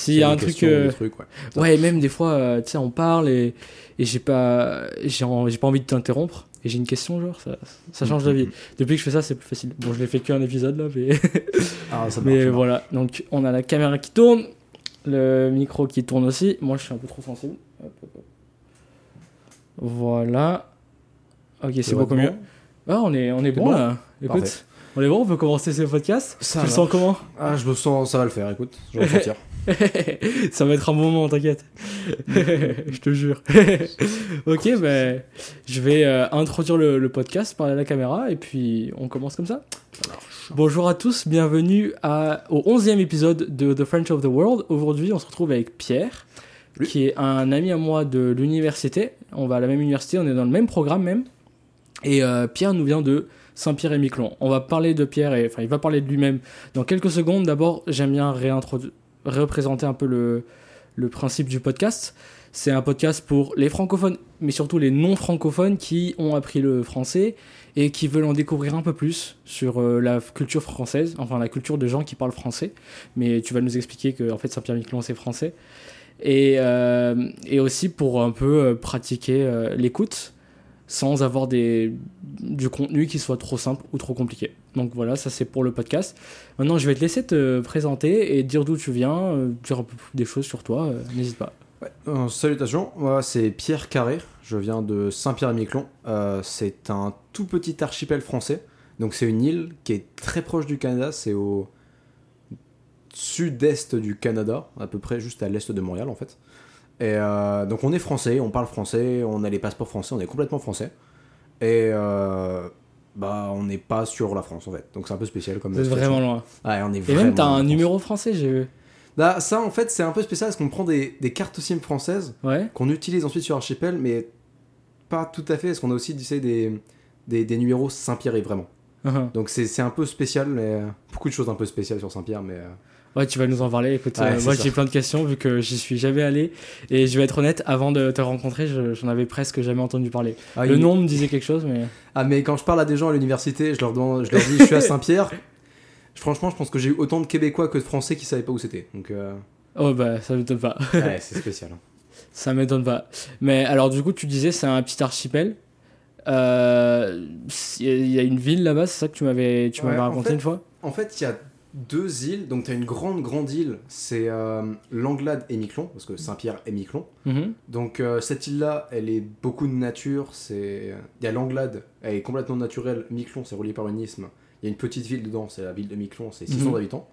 S'il y a un truc, euh, ouais. même des fois, euh, tu sais, on parle et, et j'ai pas, j'ai pas envie de t'interrompre et j'ai une question, genre, ça, ça change la vie. Depuis que je fais ça, c'est plus facile. Bon, je l'ai fait qu'un épisode là, mais, ah, mais voilà. Donc, on a la caméra qui tourne, le micro qui tourne aussi. Moi, je suis un peu trop sensible. Voilà. Ok, c'est beaucoup mieux. Ah, on est, on est bon, là. Écoute, on est bon, on peut commencer ce podcast. Ça tu le sens comment? Ah, je me sens, ça va le faire, écoute, je vais ressentir. ça va être un moment, t'inquiète. je te jure. ok, ben, je vais euh, introduire le, podcast, parler à la caméra, et puis on commence comme ça. Bonjour à tous, bienvenue à, au 11e épisode de The French of the World. Aujourd'hui, on se retrouve avec Pierre, qui est un ami à moi de l'université. On va à la même université, on est dans le même programme même. Et euh, Pierre nous vient de Saint-Pierre et Miquelon. On va parler de Pierre, et, enfin il va parler de lui-même dans quelques secondes. D'abord, j'aime bien représenter un peu le, principe du podcast. C'est un podcast pour les francophones, mais surtout les non-francophones qui ont appris le français et qui veulent en découvrir un peu plus sur euh, la culture française, enfin la culture de gens qui parlent français. Mais tu vas nous expliquer que en fait Saint-Pierre-Miquelon c'est français. Et, euh, et, aussi pour un peu pratiquer l'écoute sans avoir des, du contenu qui soit trop simple ou trop compliqué. Donc voilà, ça c'est pour le podcast. Maintenant, je vais te laisser te présenter et dire d'où tu viens, euh, dire un peu des choses sur toi, euh, n'hésite pas. Ouais. Euh, salutations, moi c'est Pierre Carré, je viens de Saint-Pierre-et-Miquelon. c'est un tout petit archipel français, donc c'est une île qui est très proche du Canada, c'est au sud-est du Canada, à peu près juste à l'est de Montréal en fait. Et donc on est français, on parle français, on a les passeports français, on est complètement français. Et bah on n'est pas sur la France en fait. Donc c'est un peu spécial comme. C'est vraiment loin. Ouais, on est Et même t'as un numéro français, j'ai vu. Bah, ça en fait c'est un peu spécial parce qu'on prend des, des, cartes SIM françaises qu'on utilise ensuite sur Archipel, mais pas tout à fait parce qu'on a aussi des, des, des numéros Saint-Pierre et vraiment. Uh-huh. Donc c'est un peu spécial, mais beaucoup de choses un peu spéciales sur Saint-Pierre, mais. Euh, Ouais, tu vas nous en parler. Écoute, euh, moi j'ai plein de questions vu que j'y suis jamais allé. Et je vais être honnête, avant de te rencontrer, j'en avais presque jamais entendu parler. Ah, le nom me disait quelque chose, mais. Ah, mais quand je parle à des gens à l'université, je leur, demande, je leur dis je suis à Saint-Pierre. Franchement, je pense que j'ai eu autant de Québécois que de Français qui savaient pas où c'était. Donc. Euh, oh bah ça m'étonne pas. ouais, c'est spécial. Hein. Ça m'étonne pas. Mais alors du coup, tu disais c'est un petit archipel. Euh, il y a une ville là-bas, c'est ça que tu m'avais tu m'avais raconté une fois? En fait, il y a deux îles. Donc, tu as une grande, grande île, c'est euh, Langlade et Miquelon, parce que Saint-Pierre et Miquelon. Mhm. Donc, euh, cette île-là, elle est beaucoup de nature. Il y a Langlade, elle est complètement naturelle. Miquelon, c'est relié par une isthme. Il y a une petite ville dedans, c'est la ville de Miquelon, c'est 600 mhm. habitants.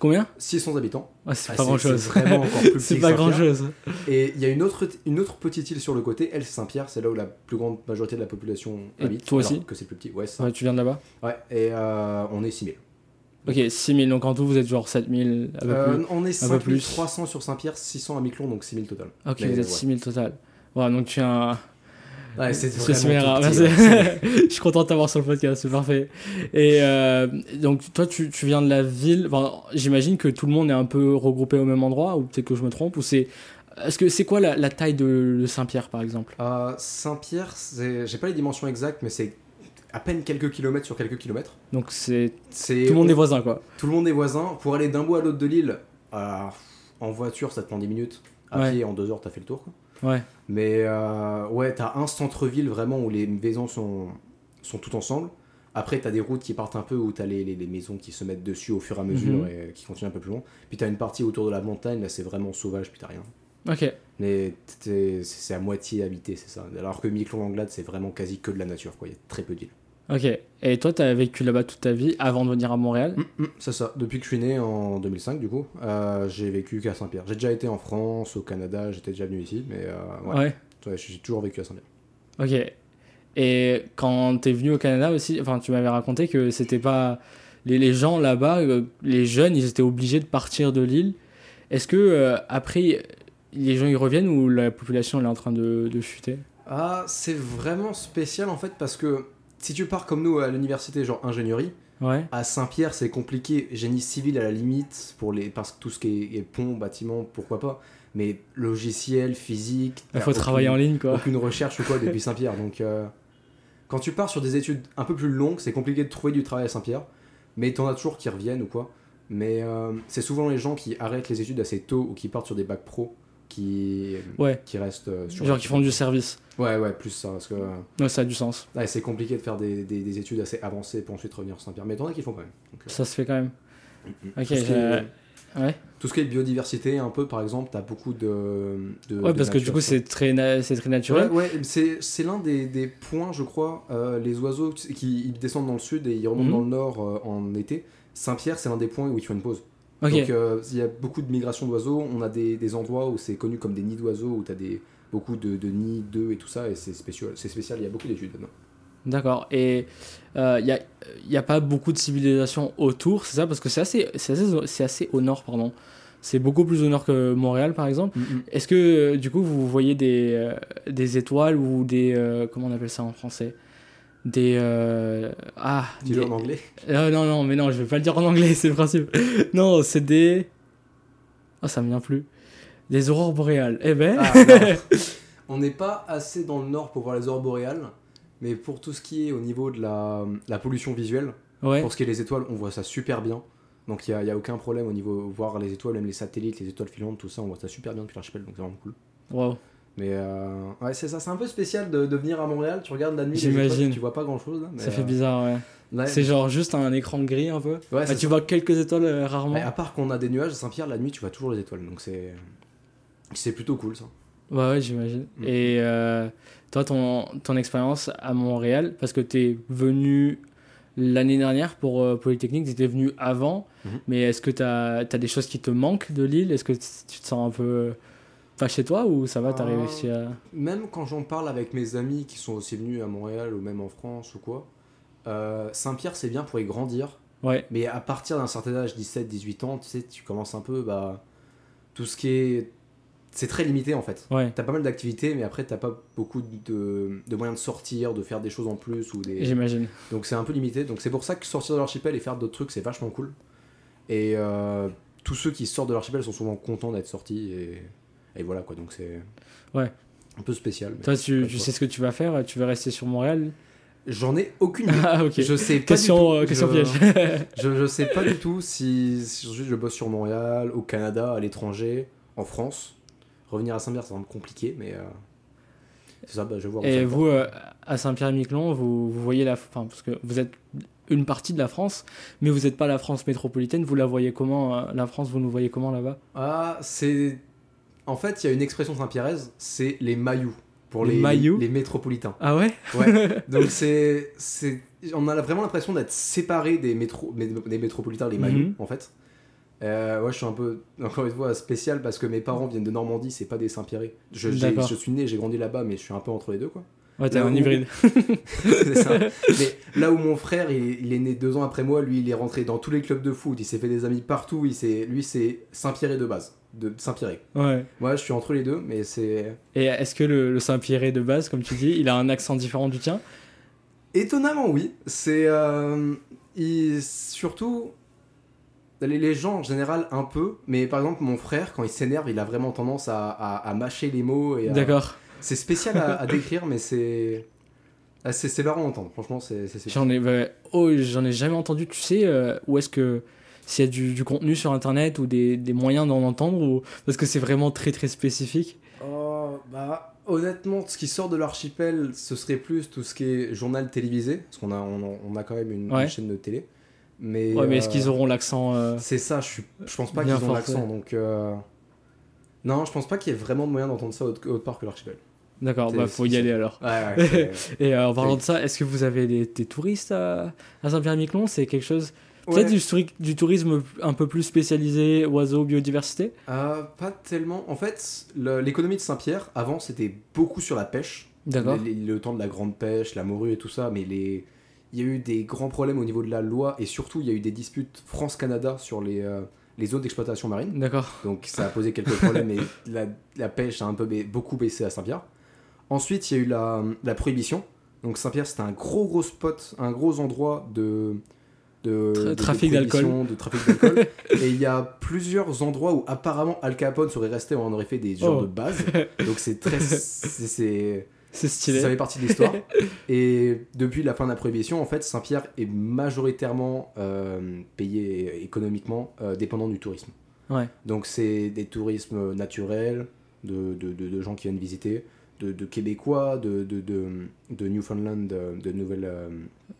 Combien? 600 habitants. Ah, c'est ah, pas grand chose. C'est vraiment encore plus C'est pas grand chose. Et il y a une autre, une autre petite île sur le côté, elle, c'est Saint-Pierre, c'est là où la plus grande majorité de la population habite. Toi aussi Que c'est plus petit, ouais, ouais, tu viens de là-bas Ouais, et euh, on est 6000. Ok, 6000, donc en tout vous êtes genre 7000 à peu euh, plus, On est 5300 sur Saint-Pierre, 600 à Miquelon, donc 6000 total. Ok, vous êtes 6000 total. Ouais, donc tu es un. Ouais, c'est vraiment. Je suis content de t'avoir sur le podcast, c'est parfait. Et euh, donc, toi, tu, tu, viens de la ville. Enfin, J'imagine que tout le monde est un peu regroupé au même endroit, ou peut-être que je me trompe, ou c'est. Est-ce que c'est quoi la, la, taille de, Saint-Pierre, par exemple? Euh, Saint-Pierre, j'ai pas les dimensions exactes, mais c'est à peine quelques kilomètres sur quelques kilomètres. Donc c'est tout le monde est voisin quoi. Tout le monde est voisin. Pour aller d'un bout à l'autre de l'île, euh, en voiture ça te prend 10 minutes. À pied en 2 heures t'as fait le tour. Quoi. Ouais. Mais euh, ouais t'as un centre-ville vraiment où les maisons sont sont toutes ensemble. Après t'as des routes qui partent un peu où t'as les, les, maisons qui se mettent dessus au fur et à mesure mhm. et qui continuent un peu plus loin. Puis t'as une partie autour de la montagne là c'est vraiment sauvage puis t'as rien. Ok. Mais c'est à moitié habité, c'est ça. Alors que Miquelon-Langlade, c'est vraiment quasi que de la nature, quoi. Il y a très peu d'îles. Ok. Et toi, tu as vécu là-bas toute ta vie avant de venir à Montréal mm, mm, C'est ça. Depuis que je suis né en 2005, du coup, euh, j'ai vécu qu'à Saint-Pierre. J'ai déjà été en France, au Canada, j'étais déjà venu ici, mais euh, ouais. ouais. j'ai toujours vécu à Saint-Pierre. Ok. Et quand tu es venu au Canada aussi, enfin, tu m'avais raconté que c'était pas. Les, les gens là-bas, euh, les jeunes, ils étaient obligés de partir de l'île. Est-ce que après, les gens y reviennent ou la population elle est en train de, de chuter? Ah, c'est vraiment spécial en fait parce que si tu pars comme nous à l'université, genre ingénierie, à Saint-Pierre, c'est compliqué. Génie civil à la limite, pour les, parce que tout ce qui est, pont, bâtiment, pourquoi pas. Mais logiciel, physique. Il faut travailler en ligne, quoi. Aucune recherche ou quoi depuis Saint-Pierre. Donc, euh, quand tu pars sur des études un peu plus longues, c'est compliqué de trouver du travail à Saint-Pierre. Mais t'en as toujours qui reviennent ou quoi. Mais euh, c'est souvent les gens qui arrêtent les études assez tôt ou qui partent sur des bacs pro qui, ouais. qui restent euh, sur. Genre qui font du service. Ouais, ouais, plus ça. Parce que, ouais, ça a du sens. Ouais, c'est compliqué de faire des, des, des, études assez avancées pour ensuite revenir Saint-Pierre. Mais t'en as qui font quand même. Donc, ça se fait quand même. Ok, j'ai. Ouais. Tout ce qui est biodiversité, un peu par exemple, tu as beaucoup de. de ouais, parce que du coup, c'est très, c'est très naturel. Ouais, ouais c'est l'un des, des, points, je crois, euh, les oiseaux qui ils descendent dans le sud et ils remontent mhm. dans le nord euh, en été. Saint-Pierre, c'est l'un des points où il faut une pause. Donc, euh, il y a beaucoup de migration d'oiseaux. On a des, des endroits où c'est connu comme des nids d'oiseaux, où tu as des, beaucoup de, de nids d'œufs et tout ça, et c'est spécial. spécial, il y a beaucoup d'études dedans. D'accord. Et il euh, n'y a, y a, pas beaucoup de civilisation autour, c'est ça? Parce que c'est assez, assez, assez, au nord, pardon. C'est beaucoup plus au nord que Montréal, par exemple. Mm-hmm. Est-ce que, euh, du coup, vous voyez des, euh, des étoiles ou des... comment on appelle ça en français? Des ah tu des... en anglais non non mais non je vais pas le dire en anglais c'est le principe non c'est des ah ça me vient plus des aurores boréales eh ben ah, on n'est pas assez dans le nord pour voir les aurores boréales mais pour tout ce qui est au niveau de la, la pollution visuelle, pour ce qui est des étoiles, on voit ça super bien. Donc il n'y a, y a, aucun problème au niveau voir les étoiles, même les satellites, les étoiles filantes, tout ça, on voit ça super bien depuis l'archipel, donc c'est vraiment cool. Wow. Mais euh, ouais, c'est ça, c'est un peu spécial de, de, venir à Montréal, tu regardes la nuit, J'imagine. tu vois pas grand chose. ça fait euh, bizarre, ouais. c'est genre juste un écran gris un peu. Ouais, bah, tu vois quelques étoiles euh, rarement. à part qu'on a des nuages à Saint-Pierre, la nuit tu vois toujours les étoiles, donc c'est c'est plutôt cool ça. Ouais, ouais j'imagine. Mm. Et toi, ton, ton expérience à Montréal, parce que tu es venu l'année dernière pour euh, Polytechnique, tu étais venu avant, mhm. mais est-ce que tu as, as, des choses qui te manquent de l'île Est-ce que tu te sens un peu pas chez toi ou ça va, tu as euh, réussi à... Même quand j'en parle avec mes amis qui sont aussi venus à Montréal ou même en France ou quoi, euh, Saint-Pierre c'est bien pour y grandir, ouais. mais à partir d'un certain âge, 17-18 ans, tu sais, tu commences un peu, bah, tout ce qui est c'est très limité en fait. Ouais. T'as pas mal d'activités, mais après t'as pas beaucoup de, de, moyens de sortir, de faire des choses en plus ou des. J'imagine. Donc c'est un peu limité. Donc c'est pour ça que sortir de l'archipel et faire d'autres trucs, c'est vachement cool. Et euh, tous ceux qui sortent de l'archipel sont souvent contents d'être sortis et, et voilà quoi. Donc c'est. Ouais. Un peu spécial. Toi, tu, tu sais ce que tu vas faire Tu veux rester sur Montréal? J'en ai aucune idée. Ah, ok. Je sais pas question, du tout. question piège. je, je sais pas du tout si, si je bosse sur Montréal, au Canada, à l'étranger, en France revenir à Saint-Pierre, un peu compliqué, mais euh, c'est ça, bah, je vois. Et vous, euh, à Saint-Pierre-et-Miquelon, vous, vous, voyez la. Enfin, parce que vous êtes une partie de la France, mais vous n'êtes pas la France métropolitaine. Vous la voyez comment, euh, la France, vous nous voyez comment là-bas? Ah, c'est. En fait, il y a une expression Saint-Pierraise, c'est les mailloux. Pour les, les, métropolitains. Ah ouais Ouais. Donc c'est. On a vraiment l'impression d'être séparés des, métro, des métropolitains, les mailloux, mhm. en fait. Euh, ouais, je suis un peu, encore une fois, spécial parce que mes parents viennent de Normandie, c'est pas des Saint-Pierre. Je, je, suis né, j'ai grandi là-bas, mais je suis un peu entre les deux, quoi. Ouais, t'es un hybride. c'est ça. Mais là où mon frère, il, est né deux ans après moi, lui, il est rentré dans tous les clubs de foot, il s'est fait des amis partout, il lui, c'est Saint-Pierre de base. De Saint-Pierre. Ouais. Moi, je suis entre les deux, mais c'est. Et est-ce que le, le Saint-Pierre de base, comme tu dis, il a un accent différent du tien? Étonnamment, oui. C'est. Euh, surtout, les gens en général un peu, mais par exemple mon frère quand il s'énerve il a vraiment tendance à, à, mâcher les mots. et D'accord. C'est spécial à, décrire mais c'est... Ah, c'est marrant à entendre, franchement c'est... J'en ai, oh, j'en ai jamais entendu, tu sais, euh, où est-ce que... S'il y a du, du, contenu sur internet ou des, des moyens d'en entendre, ou... parce que c'est vraiment très très spécifique Oh, bah honnêtement, ce qui sort de l'archipel, ce serait plus tout ce qui est journal télévisé, parce qu'on a, on, a quand même une chaîne de télé. Mais, ouais, mais est-ce qu'ils euh, auront l'accent euh, C'est ça, je, je pense pas qu'ils ont l'accent. Donc, euh, non, je pense pas qu'il y ait vraiment de moyen d'entendre ça autre, part que l'archipel. D'accord, bah faut y aller alors. Ouais, Et en parlant de ça, est-ce que vous avez des, touristes à, Saint-Pierre-Miquelon C'est quelque chose. Peut-être du, du, tourisme un peu plus spécialisé, oiseaux, biodiversité? Pas tellement. En fait, l'économie de Saint-Pierre, avant, c'était beaucoup sur la pêche. D'accord. Le temps de la grande pêche, la morue et tout ça, mais les, il y a eu des grands problèmes au niveau de la loi et surtout il y a eu des disputes France-Canada sur les, euh, les zones d'exploitation marine. D'accord. Donc ça a posé quelques problèmes et la, la, pêche a un peu beaucoup baissé à Saint-Pierre. Ensuite il y a eu la, la prohibition. Donc Saint-Pierre c'était un gros gros spot, un gros endroit de... De, trafic d'alcool. De trafic d'alcool. et il y a plusieurs endroits où apparemment Al Capone serait resté, on aurait fait des genres oh. de base. Donc c'est très, c'est C'est stylé. Ça fait partie de l'histoire. et depuis la fin de la prohibition, en fait, Saint-Pierre est majoritairement euh, payé économiquement euh, dépendant du tourisme. Ouais. Donc c'est des tourismes naturels, de, de, de, gens qui viennent visiter, de, de Québécois, de, de, de, Newfoundland, de Nouvelle... Euh,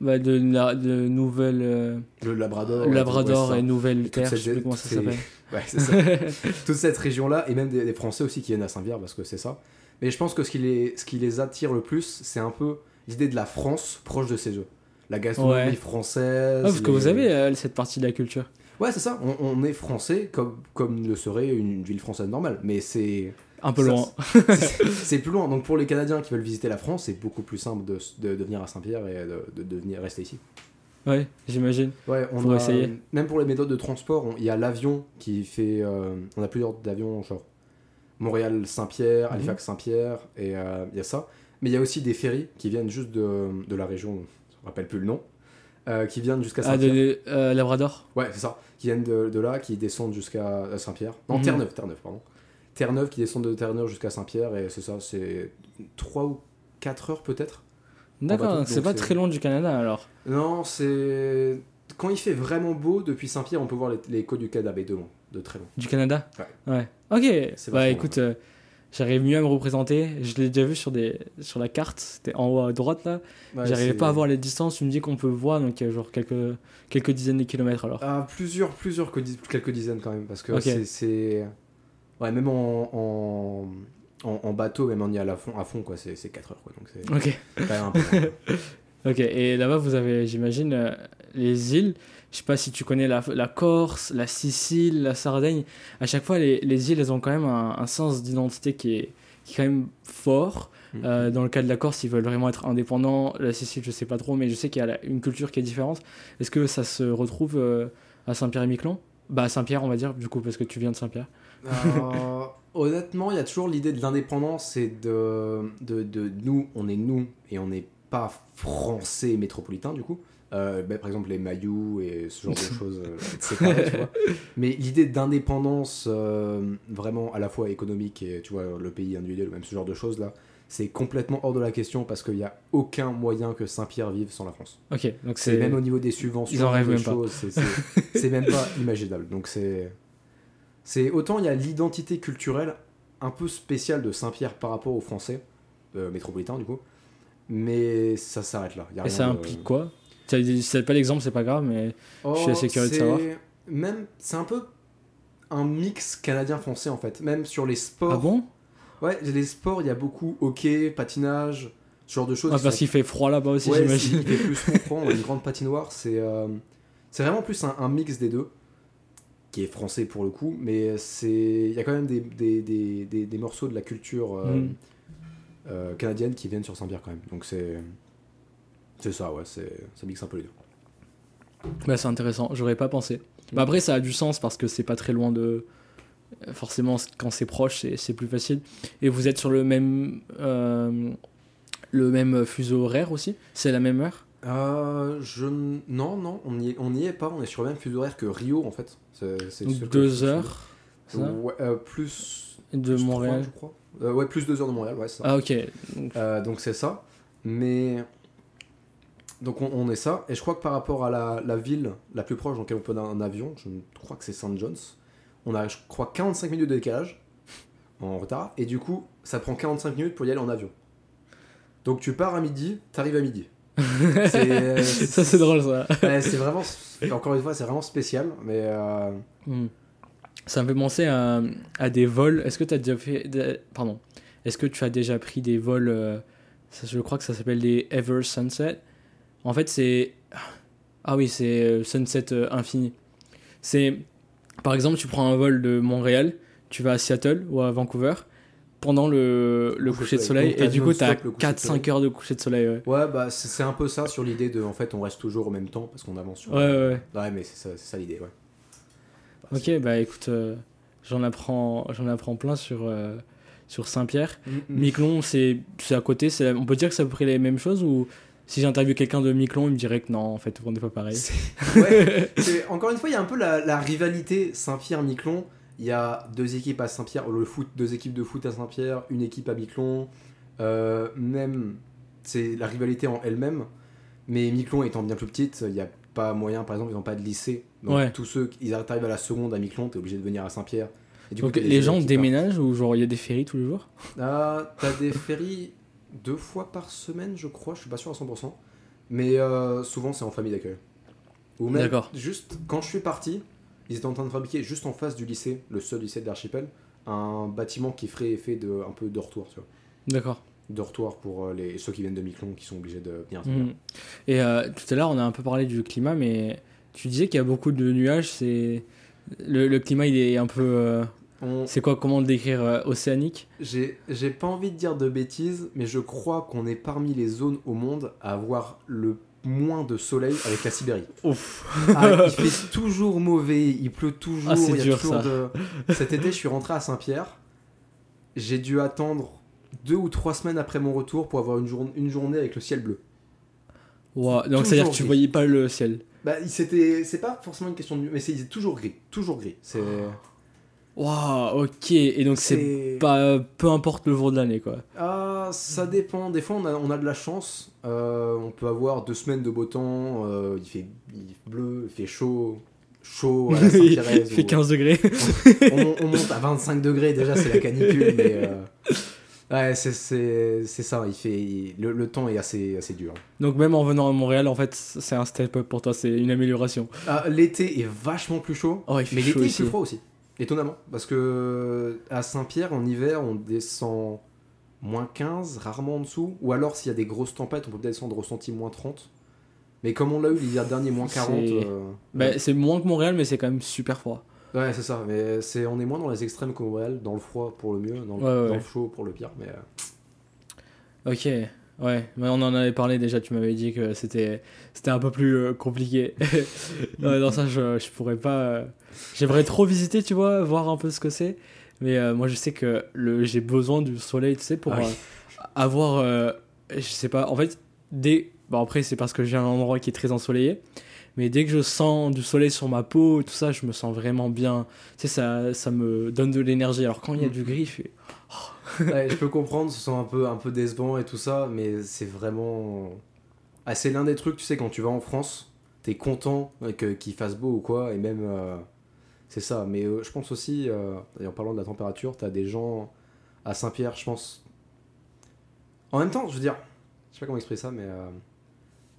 bah de, de Nouvelle... le Labrador. Labrador et, Nouvelle-Terre, je sais plus comment ça s'appelle. Ouais, c'est ça. Toute cette région-là, et même des, des, Français aussi qui viennent à Saint-Pierre, parce que c'est ça. Mais je pense que ce qui les, ce qui les attire le plus, c'est un peu l'idée de la France proche de ces jeux. La gastronomie française. parce que vous avez euh, cette partie de la culture. Ouais, c'est ça. On, est français comme, comme le serait une ville française normale. Mais c'est. Un peu loin. c'est plus loin. Donc pour les Canadiens qui veulent visiter la France, c'est beaucoup plus simple de, de, venir à Saint-Pierre et de, de, venir rester ici. Ouais, j'imagine. Ouais, on va essayer. Même pour les méthodes de transport, il y a l'avion qui fait. Euh, on a plusieurs d'avions, genre Montréal-Saint-Pierre, mhm. Halifax-Saint-Pierre, et euh, il y a ça. Mais il y a aussi des ferries qui viennent juste de, de la région, je ne me rappelle plus le nom, euh, qui viennent jusqu'à Saint-Pierre. Ah, de euh, Labrador? Ouais, c'est ça. Qui viennent de, de, là, qui descendent jusqu'à Saint-Pierre. Non, mhm. Terre-Neuve, Terre-Neuve, pardon. Terre-Neuve qui descendent de Terre-Neuve jusqu'à Saint-Pierre, et c'est ça, c'est 3 ou 4 heures peut-être. D'accord, c'est pas très loin du Canada alors. Non, c'est. Quand il fait vraiment beau, depuis Saint-Pierre, on peut voir les, les côtes du Canada, de loin de très loin. Du Canada Ouais. ouais. Ok. Bah écoute, euh, j'arrive mieux à me représenter. Je l'ai déjà vu sur, des, sur la carte, c'était en haut à droite là. J'arrivais pas à voir les distances. Tu me dis qu'on peut voir, donc il y a genre quelques, quelques dizaines de kilomètres alors. Ah, plusieurs, plusieurs, quelques dizaines quand même. Parce que c'est. Ouais, même en, en, en, bateau, même en y à fond, à fond quoi, c'est 4 heures quoi. Donc c'est ok. ok, et là-bas vous avez, j'imagine, euh, les îles. Je sais pas si tu connais la, la, Corse, la Sicile, la Sardaigne. À chaque fois, les, les îles, elles ont quand même un, sens d'identité qui est, qui est quand même fort. Mhm. Euh, dans le cas de la Corse, ils veulent vraiment être indépendants. La Sicile, je sais pas trop, mais je sais qu'il y a une culture qui est différente. Est-ce que ça se retrouve euh, à Saint-Pierre-et-Miquelon? Bah, Saint-Pierre, on va dire, du coup, parce que tu viens de Saint-Pierre. Euh, honnêtement, il y a toujours l'idée de l'indépendance et de, de, de, nous, on est nous et on n'est pas français métropolitain, du coup. Euh, bah, par exemple les maillots et ce genre de choses, euh, Mais l'idée d'indépendance euh, vraiment à la fois économique et tu vois le pays individuel, même ce genre de choses là, c'est complètement hors de la question parce qu'il n'y a aucun moyen que Saint-Pierre vive sans la France. Ok, donc c'est même au niveau des subventions, choses, c'est même pas imaginable. Donc c'est c'est autant il y a l'identité culturelle un peu spéciale de Saint-Pierre par rapport aux Français métropolitains du coup, mais ça s'arrête là. et ça implique quoi? C'est pas l'exemple, c'est pas grave, mais je suis assez curieux de savoir. Même, c'est un peu un mix canadien-français en fait. Même sur les sports. Ah bon? Ouais, les sports, il y a beaucoup hockey, patinage, ce genre de choses. Ah, parce qu'il fait froid là-bas aussi, j'imagine. Il fait plus froid, on a une grande patinoire. C'est euh, c'est vraiment plus un, mix des deux, qui est français pour le coup, mais il y a quand même des, des, des, des, morceaux de la culture euh, mm. euh, canadienne qui viennent sur Saint-Pierre quand même. Donc c'est. C'est ça, ouais, ça mixe un peu les deux. Bah, c'est intéressant, j'aurais pas pensé. Bah, après, ça a du sens parce que c'est pas très loin de. Forcément, quand c'est proche, c'est plus facile. Et vous êtes sur le même, euh, le même fuseau horaire aussi? C'est la même heure? Euh, je... Non, non, on n'y est, on est pas. On est sur le même fuseau horaire que Rio en fait. C'est, deux heures ouais, euh, plus. De Montréal je crois. Euh, ouais, plus deux heures de Montréal, ouais, ça. Ah, ok. donc c'est ça. Mais donc on, est ça. Et je crois que par rapport à la, ville la plus proche dans laquelle on peut un avion, je crois que c'est St. John's, on a, je crois, 45 minutes de décalage en retard. Et du coup, ça prend 45 minutes pour y aller en avion. Donc tu pars à midi, t'arrives à midi. ça c'est drôle ça. c'est vraiment, encore une fois, c'est vraiment spécial. Mais euh, hmm. ça me fait penser à, à des vols. Est-ce que tu as déjà fait, pardon, est-ce que tu as déjà pris des vols euh, Je crois que ça s'appelle des Ever Sunset. En fait, c'est. Ah oui, c'est euh, Sunset euh, Infini. C'est. Par exemple, tu prends un vol de Montréal, tu vas à Seattle ou à Vancouver pendant le, le coucher de soleil, et du coup tu as 4-5 heures de coucher de soleil ouais, ouais bah c'est un peu ça sur l'idée de en fait on reste toujours au même temps parce qu'on avance sur ouais ouais ouais. Mais c'est ça, ça l'idée ouais. Bah, ok bah écoute euh, j'en apprends j'en apprends plein sur sur Saint-Pierre. Mm, mm. Miquelon c'est à côté on peut dire que c'est à peu près les mêmes choses ou si j'interviewe quelqu'un de Miquelon, il me dirait que non, en fait, on n'est pas pareil. encore une fois, il y a un peu la, rivalité Saint-Pierre-Miquelon. Il y a deux équipes à Saint-Pierre, le foot, deux équipes de foot à Saint-Pierre, une équipe à Miquelon. même, c'est la rivalité en elle-même. Mais Miquelon étant bien plus petite, il n'y a pas moyen, par exemple, ils n'ont pas de lycée. Donc tous ceux qui arrivent à la seconde à Miquelon, t'es obligé de venir à Saint-Pierre. Donc les gens déménagent ou genre il y a des ferries tous les jours? Ah, T'as des ferries deux fois par semaine, je crois, je suis pas sûr à 100%. Mais euh, souvent c'est en famille d'accueil. Ou même juste quand je suis parti, ils étaient en train de fabriquer juste en face du lycée, le seul lycée de l'archipel, un bâtiment qui ferait effet de un peu dortoir, tu vois. D'accord. Dortoir pour euh, les, ceux qui viennent de Miquelon qui sont obligés de venir. Mhm. Et euh, tout à l'heure, on a un peu parlé du climat, mais tu disais qu'il y a beaucoup de nuages. C'est le, le, climat, il est un peu c'est quoi, comment le décrire euh, Océanique? J'ai pas envie de dire de bêtises, mais je crois qu'on est parmi les zones au monde à avoir le moins de soleil avec la Sibérie. Ouf. Ah, il fait toujours mauvais, il pleut toujours. Ah, c'est dur ça. Cet été, je suis rentré à Saint-Pierre. J'ai dû attendre deux ou trois semaines après mon retour pour avoir une, une journée avec le ciel bleu. Donc c'est-à-dire que tu voyais pas le ciel Bah, c'est pas forcément une question de. Mais c'est toujours gris. Toujours gris. C'est. Waouh, ok. Et donc c'est pas peu importe le jour de l'année quoi. Ah, ça dépend. Des fois on a, on a de la chance. Euh, on peut avoir deux semaines de beau temps. Euh, il fait bleu, il fait chaud, chaud à la il fait 15 degrés. on, monte à 25 degrés déjà, c'est la canicule. mais euh, ouais, c'est ça. Il fait le, temps est assez assez dur. Donc même en venant à Montréal, en fait, c'est un step up pour toi. C'est une amélioration. Ah, l'été est vachement plus chaud. Oh, mais l'été est plus froid aussi. Étonnamment, parce que à Saint-Pierre, en hiver, on descend moins 15, rarement en dessous, ou alors s'il y a des grosses tempêtes, on peut descendre ressenti moins 30. Mais comme on l'a eu l'hiver dernier, moins 40. Euh, bah, c'est moins que Montréal, mais c'est quand même super froid. Ouais, c'est ça, mais c'est, on est moins dans les extrêmes que Montréal, dans le froid pour le mieux, dans le, chaud pour le pire. Mais, euh. Ok, Ouais, mais on en avait parlé déjà, tu m'avais dit que c'était c'était un peu plus euh, compliqué. dans ça, je, je pourrais pas. Euh, j'aimerais trop visiter, tu vois, voir un peu ce que c'est. Mais euh, moi, je sais que le j'ai besoin du soleil, tu sais, pour ah avoir. je sais pas, en fait, dès. Bon, après, c'est parce que j'ai un endroit qui est très ensoleillé. Mais dès que je sens du soleil sur ma peau, tout ça, je me sens vraiment bien. Tu sais, ça, ça me donne de l'énergie. Alors quand il y a du gris, je je peux comprendre, ce sont un peu, un peu décevant et tout ça, mais c'est vraiment. Ah, c'est l'un des trucs, tu sais, quand tu vas en France, t'es content qu'il fasse beau ou quoi, et même. Euh, c'est ça, mais euh, je pense aussi, euh, en parlant de la température, t'as des gens à Saint-Pierre, je pense. En même temps, je veux dire, je sais pas comment exprimer ça, mais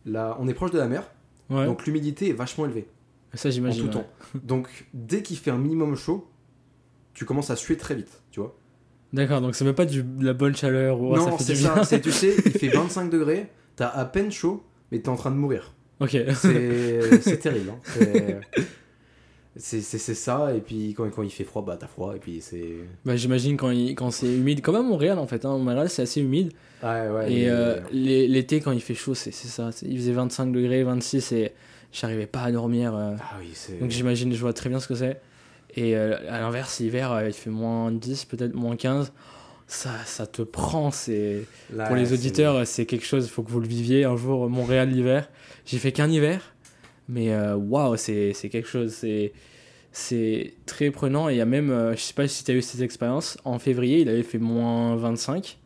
là, on est proche de la mer, donc l'humidité est vachement élevée. Ça, j'imagine. En tout temps. Donc, dès qu'il fait un minimum chaud, tu commences à suer très vite, tu vois. D'accord, donc c'est même pas du, de la bonne chaleur ou Non, c'est ça. C'est, tu sais, il fait 25 degrés, t'as à peine chaud, mais t'es en train de mourir. Ok. C'est, terrible. Hein. C'est, c'est, ça, et puis quand, quand il fait froid, bah t'as froid, et puis c'est. Bah j'imagine quand, il, quand c'est humide, comme à Montréal en fait. Hein. Montréal c'est assez humide. Ouais, ouais. Et euh, l'été quand il fait chaud, c'est, ça. Il faisait 25 degrés, 26, et j'arrivais pas à dormir. Euh. Ah oui. Donc j'imagine, je vois très bien ce que c'est. Et euh, à l'inverse, l'hiver, il fait moins 10, peut-être moins 15. Ça, ça te prend. C'est Pour les auditeurs, c'est quelque chose, il faut que vous le viviez un jour, Montréal l'hiver. J'ai fait qu'un hiver, mais euh, waouh, wow, c'est quelque chose. C'est c'est très prenant. Et il y a même, je sais pas si tu as eu cette expérience, en février, il avait fait moins 25.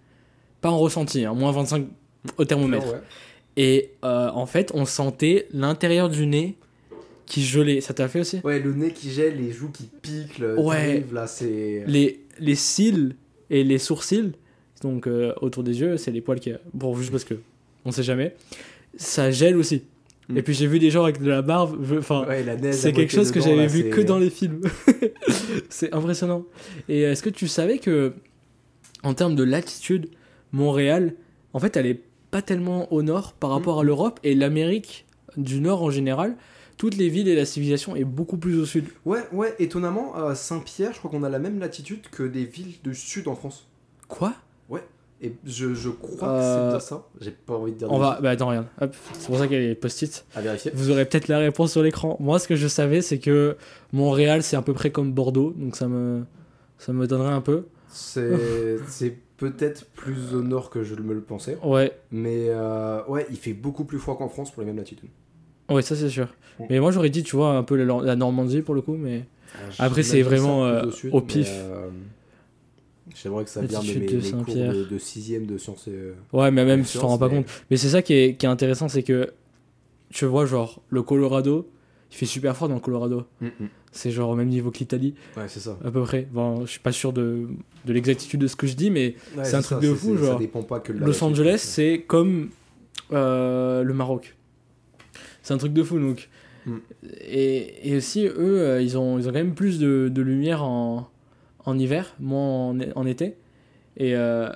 Pas en ressenti, hein, moins 25 au thermomètre. Et en fait, on sentait l'intérieur du nez qui gelait. Ça t'a fait aussi? Ouais, le nez qui gèle, les joues qui piquent, le ouais. là, c'est... Les, les cils et les sourcils, donc euh, autour des yeux, c'est les poils qui... Bon, juste parce que on sait jamais. Ça gèle aussi. Mm. Et puis j'ai vu des gens avec de la barbe, enfin, c'est quelque chose que j'avais vu que dans les films. c'est impressionnant. Et est-ce que tu savais que, en termes de latitude, Montréal, en fait, elle est pas tellement au nord par rapport mm. à l'Europe et l'Amérique du Nord en général toutes les villes et la civilisation est beaucoup plus au sud. Ouais, ouais, étonnamment, à Saint-Pierre, je crois qu'on a la même latitude que des villes du sud en France. Quoi? Et je, je crois que c'est bien ça. J'ai pas envie de dire. On va. Bah attends, regarde. C'est pour ça qu'il y a les post-it. À vérifier. Vous aurez peut-être la réponse sur l'écran. Moi, ce que je savais, c'est que Montréal, c'est à peu près comme Bordeaux. Donc ça me. Ça me donnerait un peu. C'est peut-être plus au nord que je me le pensais. Ouais. Mais euh, ouais, il fait beaucoup plus froid qu'en France pour les mêmes latitudes. Ouais, ça c'est sûr. Mais moi j'aurais dit, tu vois, un peu la, Normandie pour le coup, mais ah, après c'est vraiment euh, au pif. Euh, J'aimerais que ça vienne de mes, de cours de, de sixième de sciences. Euh, ouais, mais même, tu t'en rends pas compte. Mais c'est ça qui est, qui est intéressant, c'est que tu vois, genre, le Colorado, il fait super fort dans le Colorado. Mm. C'est genre au même niveau que l'Italie. Ouais, c'est ça. À peu près. Bon, je suis pas sûr de, de l'exactitude de ce que je dis, mais c'est un truc de fou. Genre, Los Angeles, c'est comme euh, le Maroc. C'est un truc de fou, donc. Mm. Et, et, aussi, eux, euh, ils ont, ils ont quand même plus de, de lumière en, en hiver, moins en, en été. Et euh,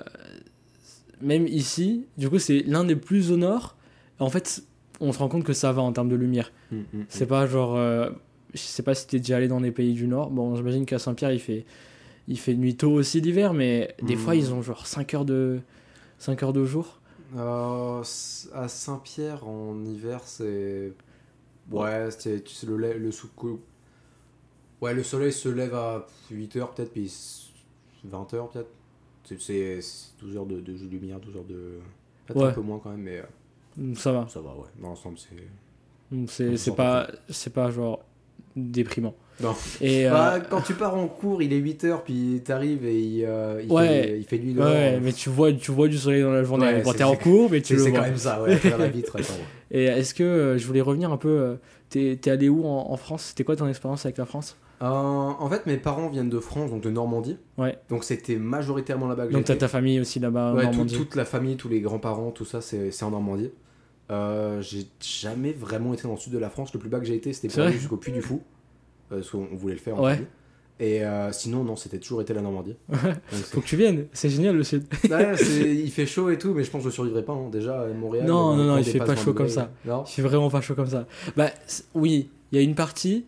même ici, du coup, c'est l'un des plus au nord. En fait, on se rend compte que ça va en termes de lumière. Mm, mm, c'est pas genre. je sais pas si t'es déjà allé dans les pays du nord. Bon, j'imagine qu'à Saint-Pierre, il fait, il fait nuit tôt aussi l'hiver, mais des fois, ils ont genre 5 heures de, 5 heures de jour. Euh, à Saint-Pierre en hiver, c'est. Ouais, c'est le, le sous Ouais, le soleil se lève à 8h peut-être, puis 20h peut-être. C'est 12 heures de, de lumière, 12 heures de. Peut-être un peu moins quand même, mais. Mm, ça va. Ça va, ouais. Dans l'ensemble, c'est. Mm, c'est pas, pas genre déprimant. Non. Et, bah, euh, quand tu pars en cours, il est 8h, puis t'arrives et il, euh, il, fait, il, fait, nuit dehors. Ouais, mais tu vois, tu vois du soleil dans la journée. Ouais, bon, t'es en cours, mais tu le vois. C'est quand même ça, ouais, la vitre. et est-ce que, euh, je voulais revenir un peu, t'es es allé où en, France? C'était quoi ton expérience avec la France? En fait, mes parents viennent de France, donc de Normandie. Ouais. Donc c'était majoritairement là-bas que Donc t'as ta famille aussi là-bas ouais, toute la famille, tous les grands-parents, tout ça, c'est en Normandie. j'ai jamais vraiment été dans le sud de la France. Le plus bas que j'ai été, c'était jusqu'au Puy du Fou parce qu'on voulait le faire en ouais. Et euh, sinon, non, c'était toujours été la Normandie. Faut que tu viennes, c'est génial le sud. il fait chaud et tout, mais je pense que je survivrai pas. Hein. Déjà, Montréal. Non, non, non, il fait pas chaud comme ça. Non il fait vraiment pas chaud comme ça. Bah, oui, il y a une partie.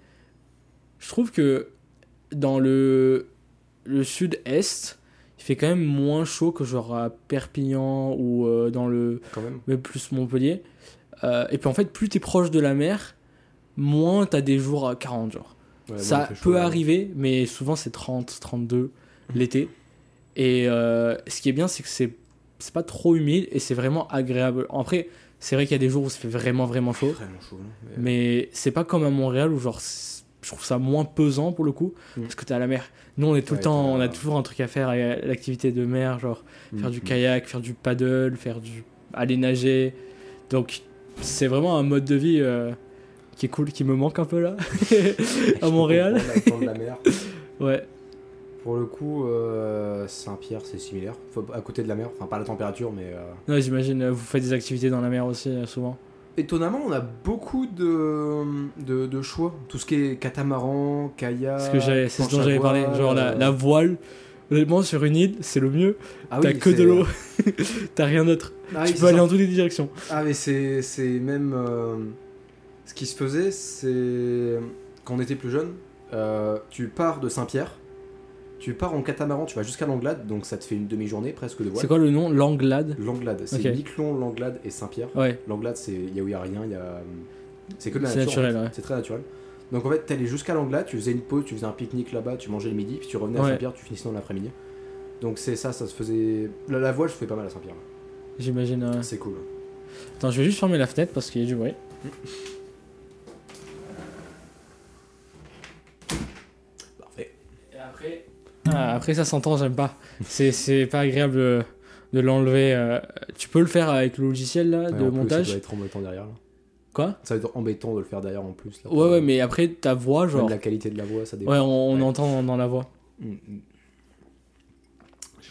Je trouve que dans le, le sud-est, il fait quand même moins chaud que genre à Perpignan ou euh, dans le. Quand même. plus Montpellier. Euh, et puis en fait, plus tu es proche de la mer, moins tu as des jours à 40 jours ça peut arriver, mais souvent c'est 30, 32 mmh. l'été. Et euh, ce qui est bien, c'est que c'est c'est pas trop humide et c'est vraiment agréable. Après, c'est vrai qu'il y a des jours où ça fait vraiment vraiment chaud. mais, c'est pas comme à Montréal où genre je trouve ça moins pesant pour le coup mmh. parce que t'es à la mer. Nous on est tout le temps, on a toujours un truc à faire l'activité de mer, genre mmh, faire du kayak, faire du paddle, faire du aller nager. Donc c'est vraiment un mode de vie euh, qui est cool, qui me manque un peu là, à Montréal. la mer. ouais. Pour le coup, euh, Saint-Pierre, c'est similaire. à côté de la mer, enfin pas la température, mais. Euh... j'imagine, vous faites des activités dans la mer aussi, souvent. Étonnamment, on a beaucoup de, de, de, choix. Tout ce qui est catamaran, kayak. C'est ce dont j'avais parlé. Genre la, la, voile. Honnêtement, sur une île, c'est le mieux. Ah T'as que de l'eau. T'as rien d'autre. Ah tu peux aller en toutes les directions. Ah, mais c'est même. Euh, ce qui se faisait, c'est quand on était plus jeune, euh, tu pars de Saint-Pierre, tu pars en catamaran, tu vas jusqu'à Langlade, donc ça te fait une demi-journée presque de voile. C'est quoi le nom? Langlade? Langlade, c'est okay. Miquelon, Langlade et Saint-Pierre. Ouais. Langlade, c'est il y a où il y a rien, il y a c'est que de la nature. naturel, ouais. C'est très naturel. Donc en fait, t'allais jusqu'à Langlade, tu faisais une pause, tu faisais un pique-nique là-bas, tu mangeais le midi, puis tu revenais à Saint-Pierre, tu finissais dans l'après-midi. Donc c'est ça, ça se faisait. La, voile, je fais pas mal à Saint-Pierre. J'imagine. C'est cool. Attends, je vais juste fermer la fenêtre parce qu'il y a du bruit. Ah, après, ça s'entend, j'aime pas. C'est pas agréable de, l'enlever. Euh. Tu peux le faire avec le logiciel là, de montage. ça va être embêtant derrière. Là. Quoi? Ça va être embêtant de le faire derrière en plus. Là, ouais, ouais, mais après ta voix, genre. la qualité de la voix, ça dépend. Ouais, on, entend dans la voix. Mm, mm.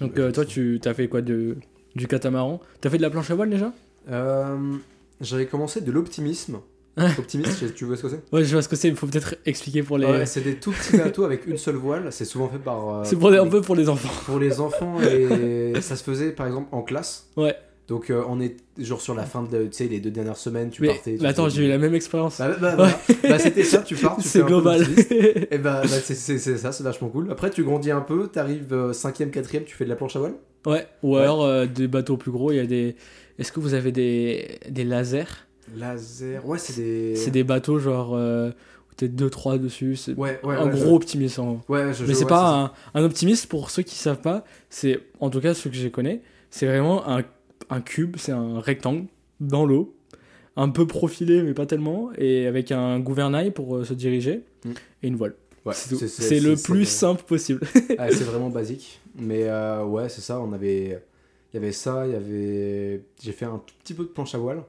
Donc, euh, toi, tu as fait quoi de, Du catamaran? T'as fait de la planche à voile déjà? Euh, J'avais commencé de l'optimisme. Optimiste, tu vois ce que c'est? Ouais, je vois ce que c'est, il faut peut-être expliquer pour les. Ouais, c'est des tout petits bateaux avec une seule voile, c'est souvent fait par. Euh, c'est pour un peu pour les enfants. Pour les enfants, et ça se faisait par exemple en classe. Ouais. Donc euh, on est genre sur la fin de, tu sais, les deux dernières semaines, tu partais. mais attends, j'ai eu la même expérience. Bah, bah, bah, bah, c'était ça, tu pars, tu C'est global. et bah, c'est ça, c'est vachement cool. Après, tu grandis un peu, t'arrives 5ème, euh, 4ème, tu fais de la planche à voile? Ouais, ou alors des bateaux plus gros, il y a des. Est-ce que vous avez des, des lasers? Laser. Ouais, c'est des. C'est des bateaux genre. Euh, peut-être 2-3 dessus. C'est ouais, ouais, un gros optimiste. Hein. Ouais, Mais c'est pas un, optimiste pour ceux qui savent pas. C'est en tout cas ceux que je connais. C'est vraiment un, un cube, c'est un rectangle dans l'eau, un peu profilé mais pas tellement, et avec un gouvernail pour euh, se diriger mm. et une voile. Ouais, c'est le plus simple possible. c'est vraiment basique. Mais euh, ouais, c'est ça. On avait, il y avait ça, il y avait, j'ai fait un tout petit peu de planche à voile.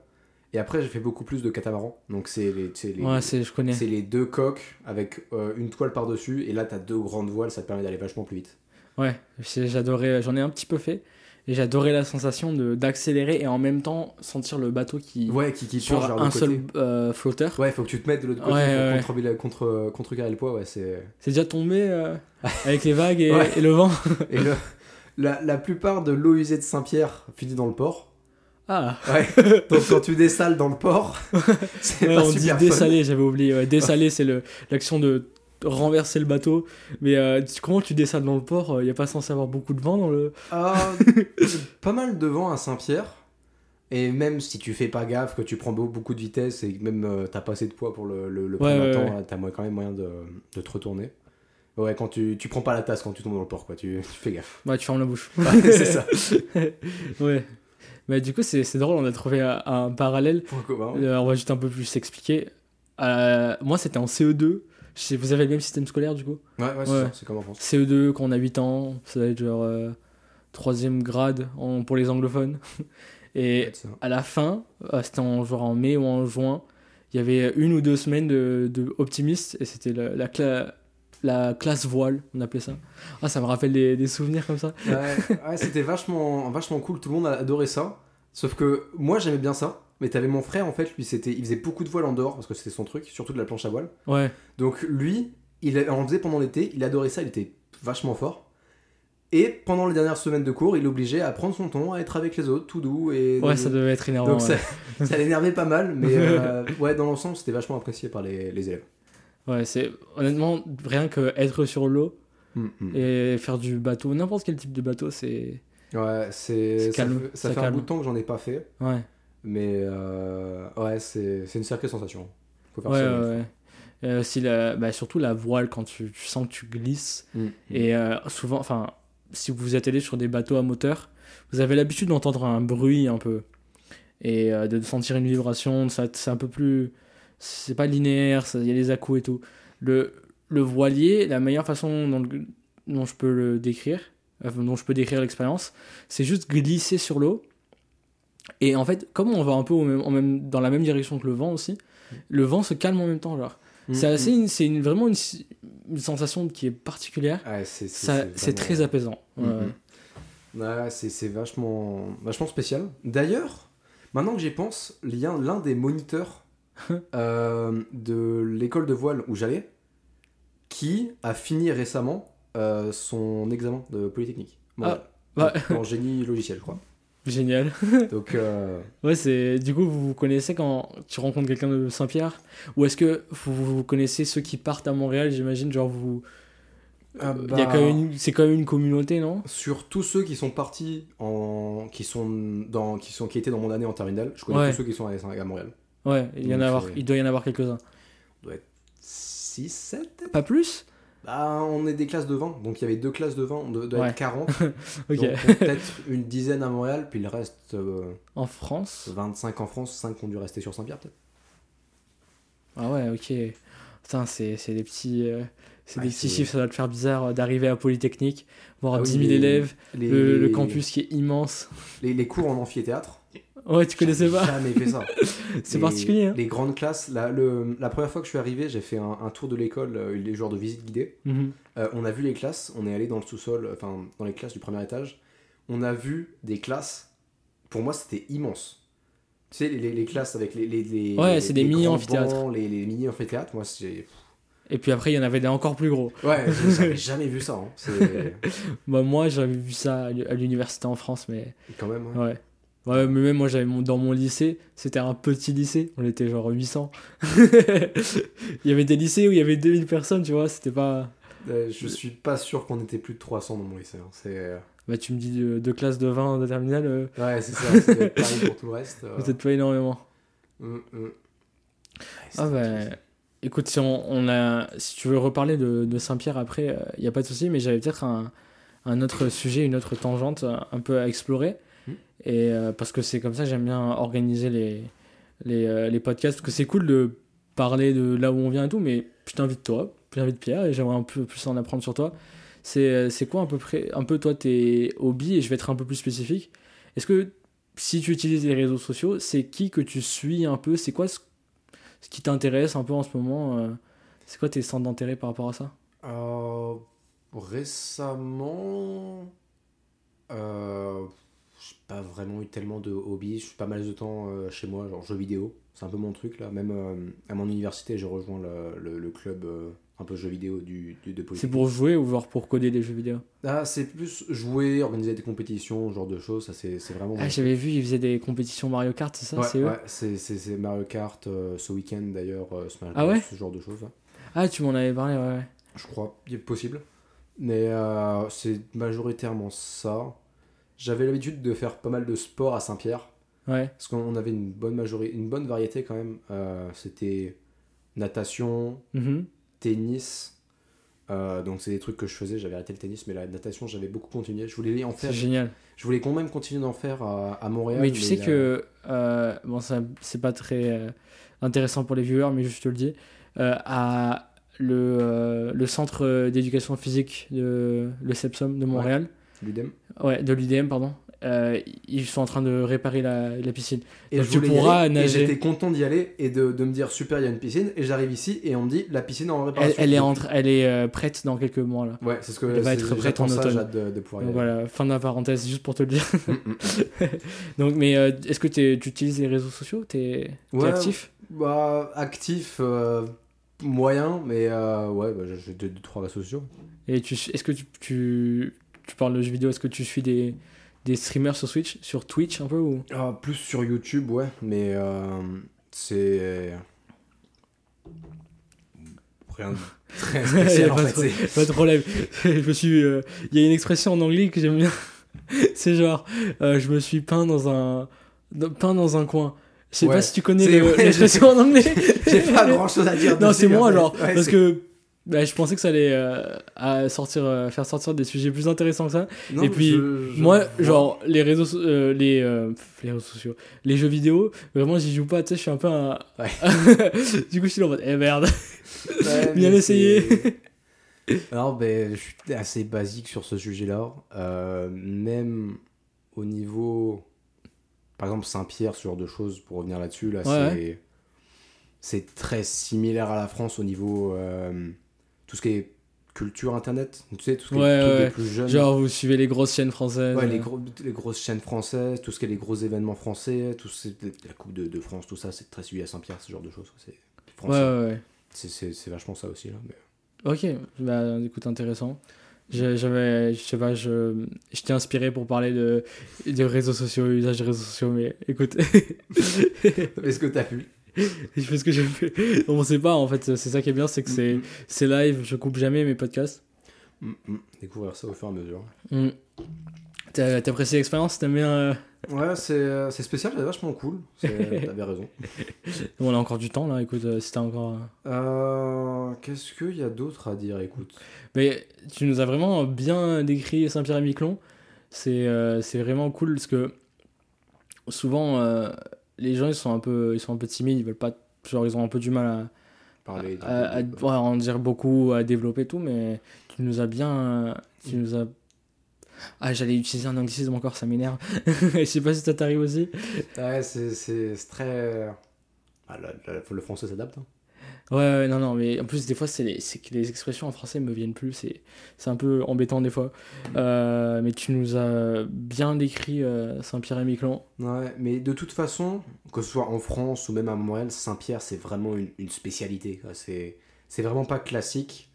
Et après, j'ai fait beaucoup plus de catamaran. Donc, c'est les, ouais, deux coques avec euh, une toile par-dessus. Et là, tu as deux grandes voiles, ça te permet d'aller vachement plus vite. Ouais, j'adorais, j'en ai un petit peu fait. Et j'adorais la sensation d'accélérer et en même temps sentir le bateau qui. Ouais, qui, qui sur un seul euh, flotteur. Ouais, il faut que tu te mettes de l'autre côté pour contre, contre, contrecarrer le poids. Ouais, c'est déjà tombé euh, avec les vagues et, et le vent. et le, la, la plupart de l'eau usée de Saint-Pierre finit dans le port. Ah ouais. Donc quand tu dessales dans le port, c'est pas on super dit dessaler, j'avais oublié. Dessaler, c'est l'action de renverser le bateau. Mais euh, comment tu dessales dans le port Il n'y a pas censé avoir beaucoup de vent dans le. Ah, pas mal de vent à Saint-Pierre. Et même si tu fais pas gaffe, que tu prends beaucoup de vitesse et même euh, t'as pas assez de poids pour le, le, le ouais, ouais, t'as quand même moyen de, de, te retourner. Ouais, quand tu, tu prends pas la tasse quand tu tombes dans le port, quoi. Tu, tu fais gaffe. Ouais, tu fermes la bouche. c'est ça. ouais. Mais du coup, c'est drôle, on a trouvé un, parallèle. Pourquoi euh, On va juste un peu plus s'expliquer. Euh, moi, c'était en CE2. Vous avez le même système scolaire du coup? Ouais, ouais, c'est comme en France. CE2, quand on a 8 ans, ça va être genre 3ème euh, grade en, pour les anglophones. Et à la fin, c'était en, genre en mai ou en juin, il y avait une ou deux semaines de, de optimiste et c'était la, la, la classe voile, on appelait ça. Ah, ça me rappelle des, des souvenirs comme ça. Ouais, c'était vachement, vachement cool, tout le monde a adoré ça. Sauf que moi j'aimais bien ça, mais t'avais mon frère en fait, lui c'était, il faisait beaucoup de voile en dehors parce que c'était son truc, surtout de la planche à voile. Ouais. Donc lui, il en faisait pendant l'été, il adorait ça, il était vachement fort. Et pendant les dernières semaines de cours, il l'obligeait à prendre son temps, à être avec les autres, tout doux. Et ouais, ça devait être énervant. Donc ça, ça l'énervait pas mal, mais euh, ouais, dans l'ensemble, c'était vachement apprécié par les, les élèves. Ouais, c'est honnêtement rien que être sur l'eau mm, mm. et faire du bateau, n'importe quel type de bateteau, c'est. Ouais, c'est. Ça, fait, ça, fait un bout de temps que j'en ai pas fait. Ouais. Mais euh, ouais, c'est une sacrée sensation. Faut faire ouais, ça. Ouais. Euh, aussi la, bah, surtout la voile quand tu, tu sens que tu glisses. Mm, et euh, souvent, enfin, si vous êtes allé sur des bateaux à moteur, vous avez l'habitude d'entendre un bruit un peu. Et de sentir une vibration, c'est un peu plus c'est pas linéaire, il y a des à et tout. Le, le voilier, la meilleure façon dont, dont je peux le décrire, dont je peux décrire l'expérience, c'est juste glisser sur l'eau. Et en fait, comme on va un peu au même, même, dans la même direction que le vent aussi, le vent se calme en même temps. Genre. Mm, c'est assez, mm. c'est une, vraiment une, une, sensation qui est particulière. c'est très apaisant. Mm, c'est vachement, vachement spécial. D'ailleurs, maintenant que j'y pense, l'un des moniteurs Euh, de l'école de voile où j'allais, qui a fini récemment euh, son examen de Polytechnique. Ah, En génie logiciel, je crois. Génial. Donc, euh, ouais, c'est du coup vous vous connaissez quand tu rencontres quelqu'un de Saint-Pierre, ou est-ce que vous, vous, connaissez ceux qui partent à Montréal, j'imagine, genre vous. Ah Il y a quand bah, c'est quand même une communauté, non? Sur tous ceux qui sont partis en, qui sont dans, qui sont, qui étaient dans mon année en terminale, je connais tous ceux qui sont à Montréal. Ouais, il, y en a avoir, il doit y en avoir quelques-uns. Il doit être 6, 7 Pas plus? Bah, on est des classes de 20, donc il y avait deux classes de 20, on doit être 40. ok. peut-être une dizaine à Montréal, puis le reste. Euh, en France? 25 en France, 5 ont dû rester sur Saint-Pierre peut-être. Ah ouais, ok. Putain, c'est des petits. Euh, c'est des petits chiffres, ça doit te faire bizarre euh, d'arriver à Polytechnique, voir 10 000 élèves, le, campus qui est immense. Les, les cours en amphithéâtre, Ouais, tu connaissais pas jamais fait ça. c'est particulier. Hein. Les grandes classes, la, le, la première fois que je suis arrivé, j'ai fait un, tour de l'école, euh, les jours de visite guidée. Mhm. Euh, on a vu les classes, on est allé dans le sous-sol, enfin dans les classes du premier étage. On a vu des classes, pour moi c'était immense. Tu sais, les, les, classes avec les. les, ouais, c'est des mini amphithéâtres. Les, les mini amphithéâtres, moi c'est. Et puis après, il y en avait des encore plus gros. Ouais, j'avais jamais vu ça. Hein. bah, moi, j'avais vu ça à l'université en France, mais. quand même, ouais. Ouais, mais même moi, j'avais dans mon lycée, c'était un petit lycée, on était genre 800. il y avait des lycées où il y avait 2000 personnes, tu vois, c'était pas. je suis pas sûr qu'on était plus de 300 dans mon lycée. Hein. C'est. Euh, bah, tu me dis deux de classes de 20 de terminale. Euh. Ouais, c'est ça, c'est pareil pour tout le reste. Euh... Peut-être pas énormément. Hum. Ah, bah. Écoute, si, on, a, si tu veux reparler de, de Saint-Pierre après, il euh, n'y a pas de souci, mais j'avais peut-être un, un autre sujet, une autre tangente un peu à explorer. Et euh, parce que c'est comme ça j'aime bien organiser les, les, euh, les, podcasts. Parce que c'est cool de parler de là où on vient et tout, mais je t'invite toi. j'invite Pierre et j'aimerais un peu plus en apprendre sur toi. C'est quoi à peu près, un peu toi tes hobbies? Et je vais être un peu plus spécifique. Est-ce que si tu utilises les réseaux sociaux, c'est qui que tu suis un peu? C'est quoi ce, qui t'intéresse un peu en ce moment euh, C'est quoi tes centres d'intérêt par rapport à ça? Euh, Récemment, euh, j'ai pas vraiment eu tellement de hobbies. Je suis pas mal de temps euh, chez moi, genre jeux vidéo. C'est un peu mon truc là. Même à mon université, j'ai rejoint le, le club un peu jeux vidéo du, du de C'est pour jouer ou voir pour coder des jeux vidéo? Ah, c'est plus jouer, organiser des compétitions, ce genre de choses. Ça, c'est, vraiment. Ah, j'avais vu, ils faisaient des compétitions Mario Kart, c'est ça? Ouais, c'est, ouais c'est, Mario Kart euh, ce week-end d'ailleurs, euh, ah ouais? ce genre de choses. Ah, tu m'en avais parlé, ouais. Je crois, il est possible. Mais euh, c'est majoritairement ça. J'avais l'habitude de faire pas mal de sport à Saint-Pierre. Ouais. Parce qu'on avait une bonne, majorité, une bonne variété quand même. c'était natation, mm-hmm tennis. Euh, donc c'est des trucs que je faisais, j'avais arrêté le tennis, mais la natation j'avais beaucoup continué. Je voulais en faire. C'est génial. Je voulais quand même continuer d'en faire à, Montréal. Mais tu sais que euh, bon, c'est pas très euh, intéressant pour les viewers, mais je te le dis. à le, le centre d'éducation physique de le CEPSOM de Montréal. L'UDEM. Ouais, de l'UDM, pardon. Euh, ils sont en train de réparer la, la piscine. Et tu pourras nager. Et j'étais content d'y aller et de, de, me dire super, il y a une piscine. Et j'arrive ici et on me dit la piscine en réparation. Elle, est, entre, elle est euh, prête dans quelques mois là. Ouais, c'est ce que Elle va être prête en automne. De, de pouvoir Donc voilà, fin de la parenthèse, juste pour te le dire. Mm, mm, mm. Donc, mais euh, est-ce que es, tu utilises les réseaux sociaux? T'es es actif? Bah, actif, moyen, mais ouais, bah, j'ai deux, trois réseaux sociaux. Et est-ce que tu, tu, tu parles de jeux vidéo Est-ce que tu suis des des streamers sur Switch, sur Twitch un peu ou? Ah, Plus sur YouTube, ouais, mais euh, c'est rien de très spécial en fait. Pas de problème. je me suis, euh, il y a une expression en anglais que j'aime bien. c'est genre, euh, je me suis peint dans un, peint dans un coin. Je sais pas si tu connais l'expression en anglais. J'ai pas grand chose à dire. Non, c'est moi, genre, parce que bah, je pensais que ça allait euh, sortir, euh, faire sortir des sujets plus intéressants que ça. et puis, moi, genre, les réseaux, euh, les, les réseaux sociaux, les jeux vidéo, vraiment, j'y joue pas, tu sais, je suis un peu un. du coup, je suis en mode, eh merde, bien essayé. Alors, ben, je suis assez basique sur ce sujet-là. même au niveau. Par exemple, Saint-Pierre, ce genre de choses, pour revenir là-dessus, là, c'est. C'est très similaire à la France au niveau tout ce qui est culture internet, tu sais, tout ce qui est plus jeunes. Genre, vous suivez les grosses chaînes françaises. Ouais, les, les, grosses chaînes françaises, tout ce qui est les gros événements français, tout ce, la Coupe de, de France, tout ça, c'est très suivi à Saint-Pierre, ce genre de choses. C'est ouais, ouais, ouais. C'est vachement ça aussi, là. Ok, bah écoute, intéressant. J'avais, je sais pas, je, t'ai inspiré pour parler de, de réseaux sociaux, usage des réseaux sociaux, mais écoute. Est-ce que t'as pu? je fais ce que j'ai fait. On sait pas en fait, c'est ça qui est bien, c'est que c'est, c'est live, je coupe jamais mes podcasts. Découvrir ça au fur et à mesure. Mm. T'as, apprécié l'expérience T'aimes bien euh Ouais, c'est, euh, c'est spécial, c'est vachement cool. T'avais raison. On a encore du temps là, écoute, euh, si t'as encore. qu'est-ce qu'il y a d'autre à dire, écoute? Mais tu nous as vraiment bien décrit Saint-Pierre-et-Miquelon. C'est, c'est vraiment cool parce que souvent les gens ils sont un peu ils sont un peu timides ils veulent pas genre ils ont un peu du mal à parler à, en dire beaucoup à développer tout mais tu nous as bien tu nous as ah j'allais utiliser un anglicisme encore ça m'énerve je sais pas si ça t'arrive aussi ouais c'est très ah, le, français s'adapte hein. Ouais, non, non, mais en plus, des fois, c'est que les expressions en français me viennent plus. C'est un peu embêtant, des fois. Euh, mais tu nous as bien décrit euh, Saint-Pierre et Miquelon. Ouais, mais de toute façon, que ce soit en France ou même à Montréal, Saint-Pierre, c'est vraiment une, une spécialité. C'est vraiment pas classique.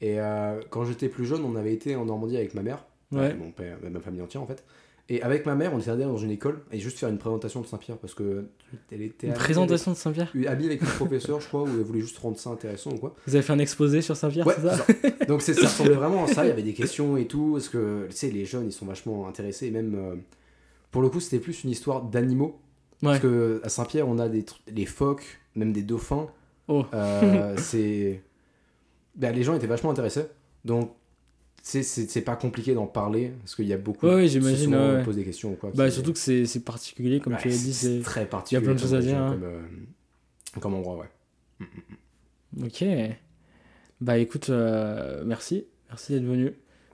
Et euh, quand j'étais plus jeune, on avait été en Normandie avec ma mère, ouais. mon père, ma famille entière en fait. Et avec ma mère, on était allé dans une école et juste faire une présentation de Saint-Pierre parce que elle était. Une présentation de Saint-Pierre Habillée avec le professeur, je crois, où elle voulait juste rendre ça intéressant ou quoi. Vous avez fait un exposé sur Saint-Pierre, c'est ça, Donc ça ressemblait vraiment à ça, il y avait des questions et tout, parce que tu sais, les jeunes ils sont vachement intéressés, et même euh, pour le coup, c'était plus une histoire d'animaux. Parce que à Saint-Pierre, on a des, des phoques, même des dauphins. Oh. Euh, c'est. Ben, les gens étaient vachement intéressés. Donc c'est pas compliqué d'en parler parce qu'il y a beaucoup ouais, j'imagine ouais. pose des questions ou quoi bah surtout que c'est particulier comme tu l'as dit c'est très particulier il y a plein de choses à dire hein. comme, euh, comme endroit ouais ok Bah écoute, merci. Merci d'être venu.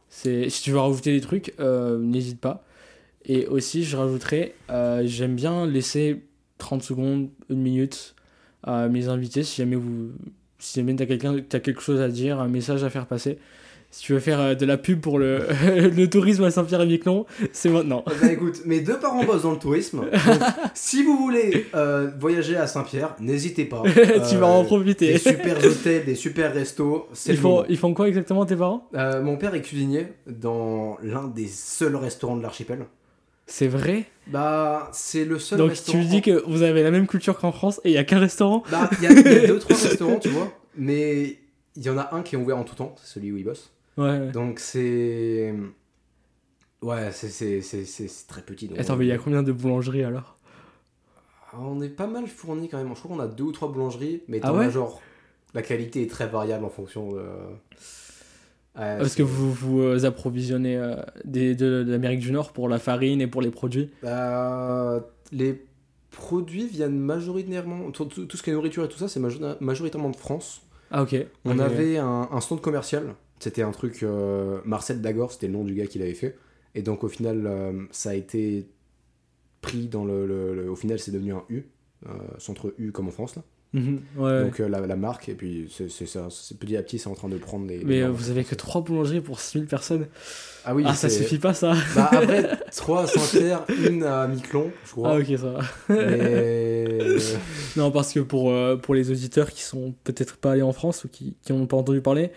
Si tu veux rajouter des trucs, n'hésite pas. Et aussi, je rajouterais, j'aime bien laisser 30 secondes, une minute à mes invités si jamais vous si jamais tu as quelqu'un as quelque chose à dire, un message à faire passer. Si tu veux faire euh, de la pub pour le, le tourisme à Saint-Pierre-et-Miquelon, c'est maintenant. Bah écoute, mes deux parents bossent dans le tourisme. si vous voulez euh, voyager à Saint-Pierre, n'hésitez pas. tu vas en euh, profiter. Des super hôtels, des super restos. Ils font, ils font quoi exactement tes parents? Mon père est cuisinier dans l'un des seuls restaurants de l'archipel. C'est vrai? Bah, c'est le seul Donc tu me dis que vous avez la même culture qu'en France et il y a qu'un restaurant? Bah, il y, a deux, trois restaurants, tu vois. Mais il y en a un qui est ouvert en tout temps, c'est celui où il bosse. Ouais. Donc c'est. Ouais, c'est très petit. Donc Attends, mais il y a combien de boulangeries alors? Ah, On est pas mal fourni quand même. Je crois qu'on a deux ou trois boulangeries, mais ah ouais genre. La qualité est très variable en fonction de. Parce que vous vous euh, approvisionnez euh, des, de, l'Amérique du Nord pour la farine et pour les produits? Bah, Les produits viennent majoritairement. Tout, tout, ce qui est nourriture et tout ça, c'est majoritairement de France. Ah, ok. On avait un, un, stand commercial. C'était un truc. Euh, Marcel Dagor, c'était le nom du gars qui l'avait fait. Et donc, au final, ça a été pris dans le. le au final, c'est devenu un U. centre U comme en France, là. Mhm, ouais. Donc euh, la, la, marque, et puis c'est ça, petit à petit, c'est en train de prendre des. Mais euh, vous avez que 3 boulangeries pour 6000 personnes Ah oui, ah, ça suffit pas ça Bah après, 3 à Saint-Pierre, une à Miquelon, je crois. Ah ok, ça va. Mais... non, parce que pour, euh, pour les auditeurs qui sont peut-être pas allés en France ou qui n'ont pas entendu parler,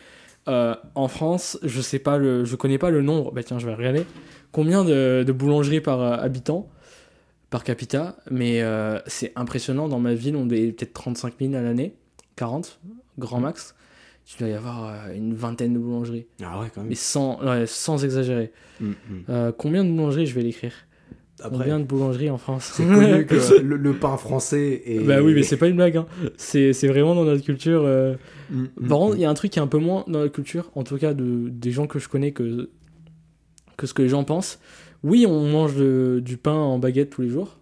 en France, je sais pas le, je connais pas le nombre, bah tiens, je vais regarder, combien de, de boulangeries par habitant par capita, mais euh, c'est impressionnant. Dans ma ville, on est peut-être 35 000 à l'année, 40, grand max. Tu dois y avoir euh, une vingtaine de boulangeries. Ah ouais, quand même. Mais sans, sans exagérer. Mm, mm. Euh, combien de boulangeries, je vais l'écrire? Combien de boulangeries en France C'est connu que le, pain français est. Bah oui, mais c'est pas une blague. Hein. C'est vraiment dans notre culture. Mm, Par contre, il y a un truc qui est un peu moins dans notre culture, en tout cas de, des gens que je connais, que, que ce que les gens pensent. Oui, on mange du pain en baguette tous les jours,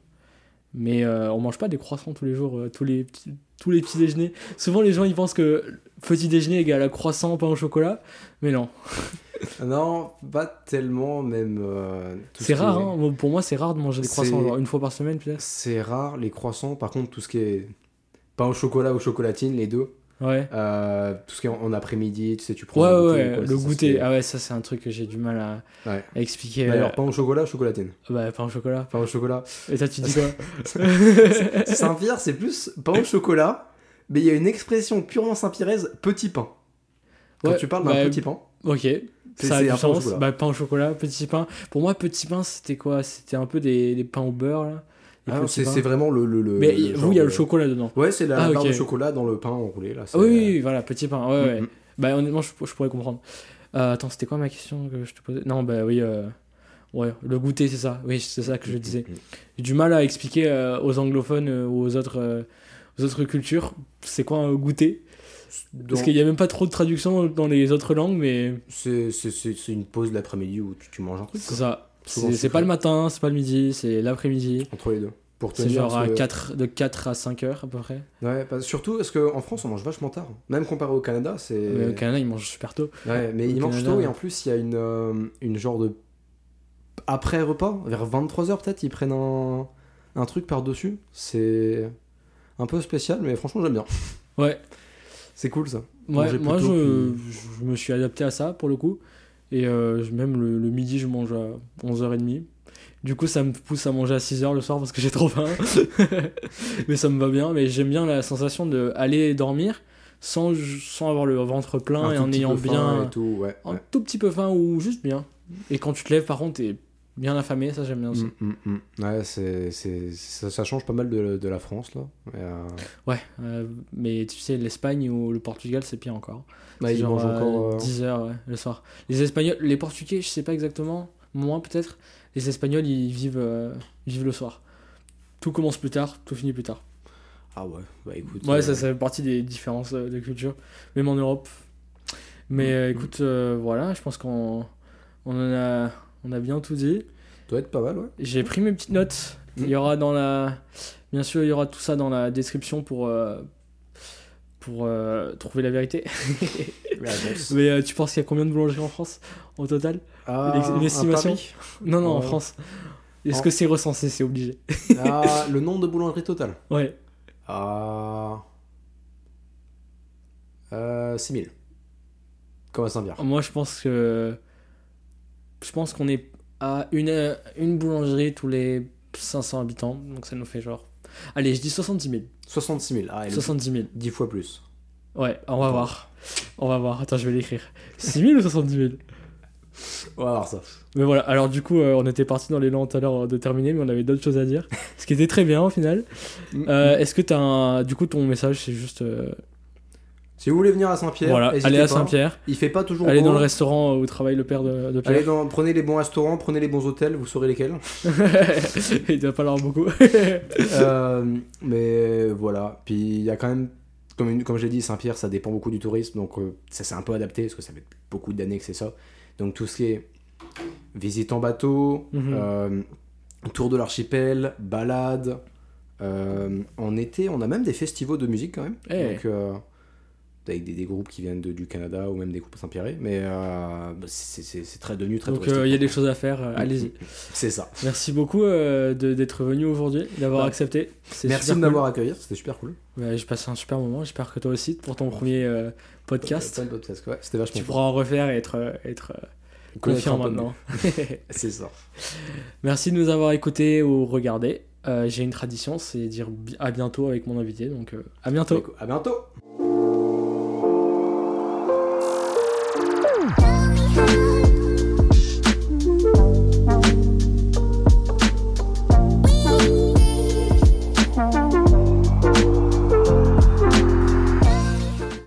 mais euh, on mange pas des croissants tous les jours, euh, tous, les petits, tous les petits déjeuners. Souvent, les gens ils pensent que petit déjeuner égale à croissant, pain au chocolat, mais non. non, pas tellement, même. Euh, c'est rare, hein. pour moi, c'est rare de manger des croissants une fois par semaine, peut-être. C'est rare, les croissants, par contre, tout ce qui est pain au chocolat ou chocolatine, les deux, Ouais. Euh, tout ce qui est en, après-midi, tu sais, tu prends. Ouais, ouais, le goûter. Ah ouais, ça, c'est un truc que j'ai du mal à, à expliquer. D'ailleurs, euh. pain au chocolat, chocolatine. Bah, pain au chocolat. Pain au chocolat. Et ça, tu dis quoi Saint-Pierre, c'est plus pain au chocolat, mais il y a une expression purement saint-pierraise, petit pain. Quand tu parles d'un bah, petit pain. Ok. Ça a du sens. Pain au, bah, pain au chocolat, petit pain. Pour moi, petit pain, c'était quoi? C'était un peu des, des pains au beurre, là. Ah, c'est vraiment le, le, Mais vous, il y a le chocolat dedans. Ouais, c'est la ah, barre de chocolat dans le pain enroulé. Là, oui, oui, voilà, petit pain. Ouais, ouais. Mm-hmm. Bah, honnêtement, je, je pourrais comprendre. Euh, attends, c'était quoi ma question que je te posais? Non, bah oui. Euh... Ouais, le goûter, c'est ça. Oui, c'est ça que je disais. J'ai du mal à expliquer euh, aux anglophones euh, ou aux autres, aux autres cultures c'est quoi un goûter? Parce qu'il n'y a même pas trop de traduction dans les autres langues, mais. C'est une pause de l'après-midi où tu, tu, manges un truc. C'est ça. C'est pas le matin, c'est pas le midi, c'est l'après-midi. Entre les deux. C'est genre à 4, de 4 à 5 heures à peu près. Ouais, surtout parce qu'en France on mange vachement tard. Même comparé au Canada, c'est. Au Canada ils mangent super tôt. Ouais, mais ils mangent tôt et en plus il y a une, euh, une genre de. Après repas, vers 23h peut-être, ils prennent un, un truc par-dessus. C'est un peu spécial, mais franchement j'aime bien. Ouais. C'est cool ça. Ouais, moi je, je, me suis adapté à ça pour le coup. Et euh, même le, le, midi je mange à 11h30 du coup, ça me pousse à manger à 6h le soir parce que j'ai trop faim. mais ça me va bien. Mais j'aime bien la sensation d'aller dormir sans, sans avoir le ventre plein et en ayant bien. Un tout petit peu faim ou juste bien. Et quand tu te lèves, par contre, t'es bien affamé, ça j'aime bien aussi. Mm, mm, mm. Ouais, c'est, ça, ça, change pas mal de, de la France là. Euh, ouais, euh, mais tu sais, l'Espagne ou le Portugal, c'est pire encore. Bah, ils mangent encore. 10 h ouais, le soir. Les Espagnols, les Portugais, je sais pas exactement, moins peut-être les Espagnols, ils vivent, euh, vivent le soir. Tout commence plus tard, tout finit plus tard. Ah ouais, bah écoute. Ouais, ça, euh, ça fait partie des différences euh, de culture, même en Europe. Mais écoute, voilà, je pense qu'on on en a, on a bien tout dit. Doit être pas mal, ouais. J'ai pris mes petites notes. Mm. Il y aura dans la. Bien sûr, il y aura tout ça dans la description pour. pour trouver la vérité. Mais tu penses qu'il y a combien de boulangeries en France au total ah, Une estimation Non, non, en France. Est-ce que c'est recensé C'est obligé. ah, le nombre de boulangeries total Ouais. Ah. Euh, 6000. Comme à Saint-Pierre. Moi, je pense que. Je pense qu'on est à une, une boulangerie tous les 500 habitants. Donc ça nous fait genre. Allez, je dis 70 000. 66 000. Ah, 70 000. 10 fois plus. Ouais, on va voir. On va voir. Attends, je vais l'écrire. 6 000 ou 70 000 On va voir ça. Mais voilà, alors du coup, euh, on était parti dans l'élan tout à l'heure de terminer, mais on avait d'autres choses à dire. ce qui était très bien au final. Mm, euh. Est-ce que tu as un. Du coup, ton message, c'est juste. Euh, si vous voulez venir à Saint-Pierre, voilà, allez à Saint-Pierre. Il fait pas toujours Allez dans le restaurant où travaille le père de, Pierre. Allez dans, prenez les bons restaurants, prenez les bons hôtels, vous saurez lesquels. il doit pas avoir beaucoup. mais voilà, puis il y a quand même comme, comme j'ai dit, Saint-Pierre, ça dépend beaucoup du tourisme, donc ça s'est un peu adapté, parce que ça fait beaucoup d'années que c'est ça. Donc tout ce qui est visite en bateau, mhm. euh, tour de l'archipel, balade. Euh, en été, on a même des festivals de musique quand même. Eh. Donc, euh, avec des, groupes qui viennent de, du Canada ou même des groupes Saint-Pierre. Mais bah, c'est très devenu très Donc il y a des choses à faire, allez-y. C'est ça. Merci beaucoup d'être venu aujourd'hui, d'avoir accepté. Merci de m'avoir accueilli, c'était super cool. J'ai passé un super moment, j'espère que toi aussi pour ton premier podcast. C'était vachement Tu pourras en refaire et être, être Confiant maintenant. c'est ça. Merci de nous avoir écoutés ou regardés. Euh, j'ai une tradition, c'est dire à bientôt avec mon invité. Donc euh, à bientôt. À bientôt.